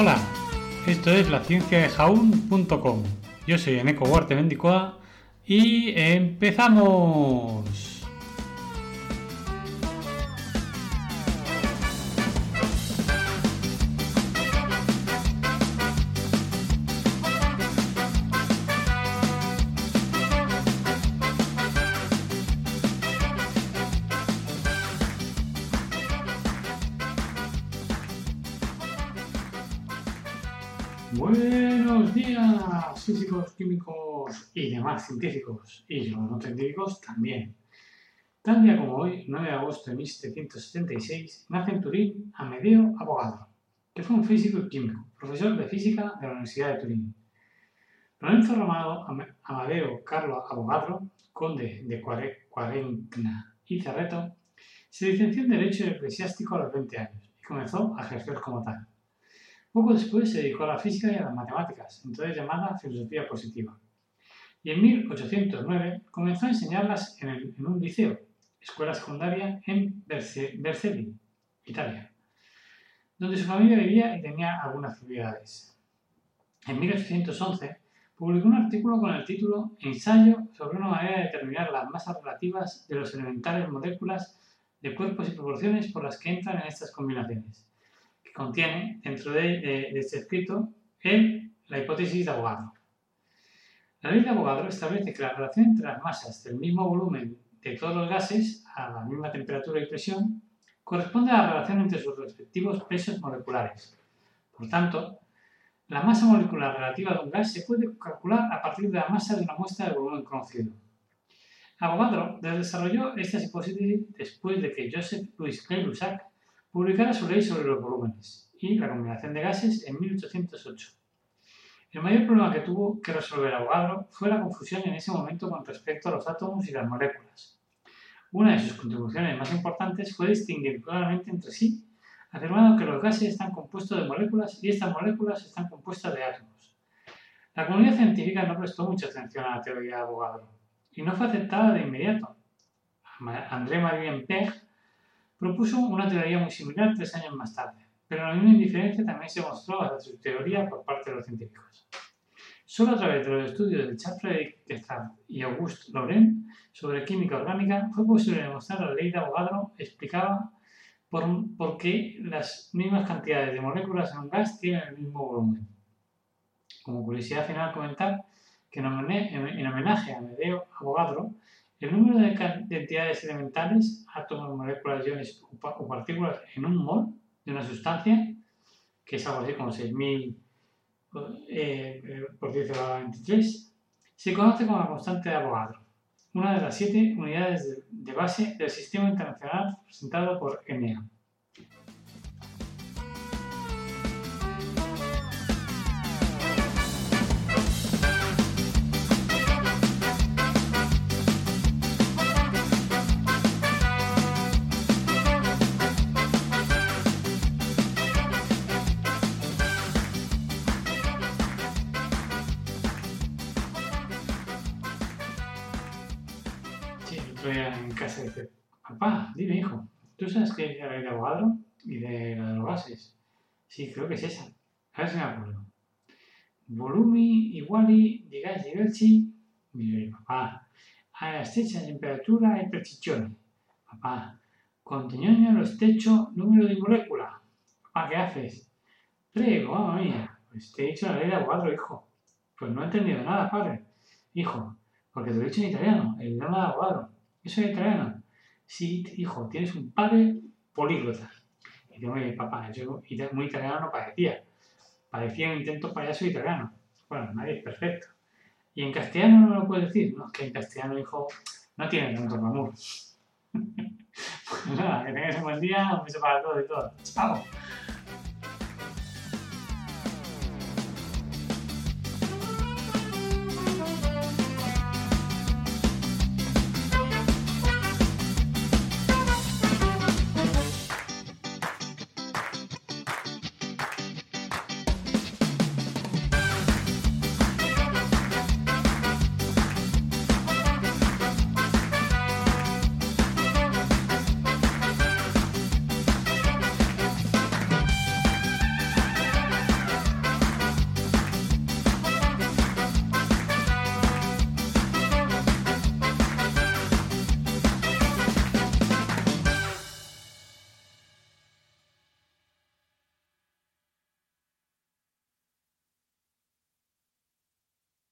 Hola, esto es la ciencia de jaun.com. Yo soy Eneco Huarte Mendicoa y empezamos. Buenos días, físicos, químicos y demás científicos, y los no científicos también. Tal día como hoy, 9 de agosto de 1776, nace en Turín Amedeo Avogadro, que fue un físico y químico, profesor de física de la Universidad de Turín. Lorenzo Romano Amadeo Carlo Avogadro, conde de Cuarentna y Cerreto, se licenció en Derecho Eclesiástico a los 20 años y comenzó a ejercer como tal. Poco después se dedicó a la física y a las matemáticas, entonces llamada filosofía positiva. Y en 1809 comenzó a enseñarlas en, un liceo, escuela secundaria en Vercelli, Italia, donde su familia vivía y tenía algunas actividades. En 1811 publicó un artículo con el título Ensayo sobre una manera de determinar las masas relativas de los elementales moléculas de cuerpos y proporciones por las que entran en estas combinaciones contiene dentro de, este escrito el, la hipótesis de Avogadro. La ley de Avogadro establece que la relación entre las masas del mismo volumen de todos los gases a la misma temperatura y presión corresponde a la relación entre sus respectivos pesos moleculares. Por tanto, la masa molecular relativa de un gas se puede calcular a partir de la masa de una muestra de volumen conocido. Avogadro desarrolló estas hipótesis después de que Joseph Louis Gay-Lussac publicara su ley sobre los volúmenes y la combinación de gases en 1808. El mayor problema que tuvo que resolver Avogadro fue la confusión en ese momento con respecto a los átomos y las moléculas. Una de sus contribuciones más importantes fue distinguir claramente entre sí, afirmando que los gases están compuestos de moléculas y estas moléculas están compuestas de átomos. La comunidad científica no prestó mucha atención a la teoría de Avogadro y no fue aceptada de inmediato. André Marie Ampère propuso una teoría muy similar tres años más tarde, pero la misma indiferencia también se mostró a su teoría por parte de los científicos. Solo a través de los estudios de Charles Frederick Descartes y Auguste Laurent sobre química orgánica fue posible demostrar la ley de Avogadro explicaba por, por qué las mismas cantidades de moléculas en un gas tienen el mismo volumen. Como curiosidad final comentar que en homenaje a Medeo Avogadro, el número de, entidades elementales, átomos, moléculas, iones o partículas en un mol de una sustancia, que es algo así como 6.000 eh, eh, por 10 a la 23, se conoce como la constante de Avogadro, una de las siete unidades de, base del sistema internacional presentado por ENEA. En casa dice, papá, dime hijo, ¿tú sabes qué es la ley de Avogadro y de la de los gases? Sí, creo que es esa. A ver si me acuerdo. Volumi iguali di gas diversi, papá, a stessa temperatura e precisione. Papá, conteñoño lo estecho número de molécula. Papá, ¿qué haces? Prego, mamá mía. Pues te he dicho la ley de Avogadro, hijo. Pues no he entendido nada, padre. Hijo, porque te lo he dicho en italiano, el idioma de Avogadro. ¿Eso es italiano? Sí, hijo, tienes un padre políglota. Y digo, oye, papá, yo muy italiano no parecía. parecía un intento payaso italiano. Bueno, nadie es perfecto. ¿Y en castellano no lo puedes decir? No, es que en castellano, hijo, no tiene tanto glamour. pues nada, que tengáis un buen día, un beso para todos y todas. ¡Chao!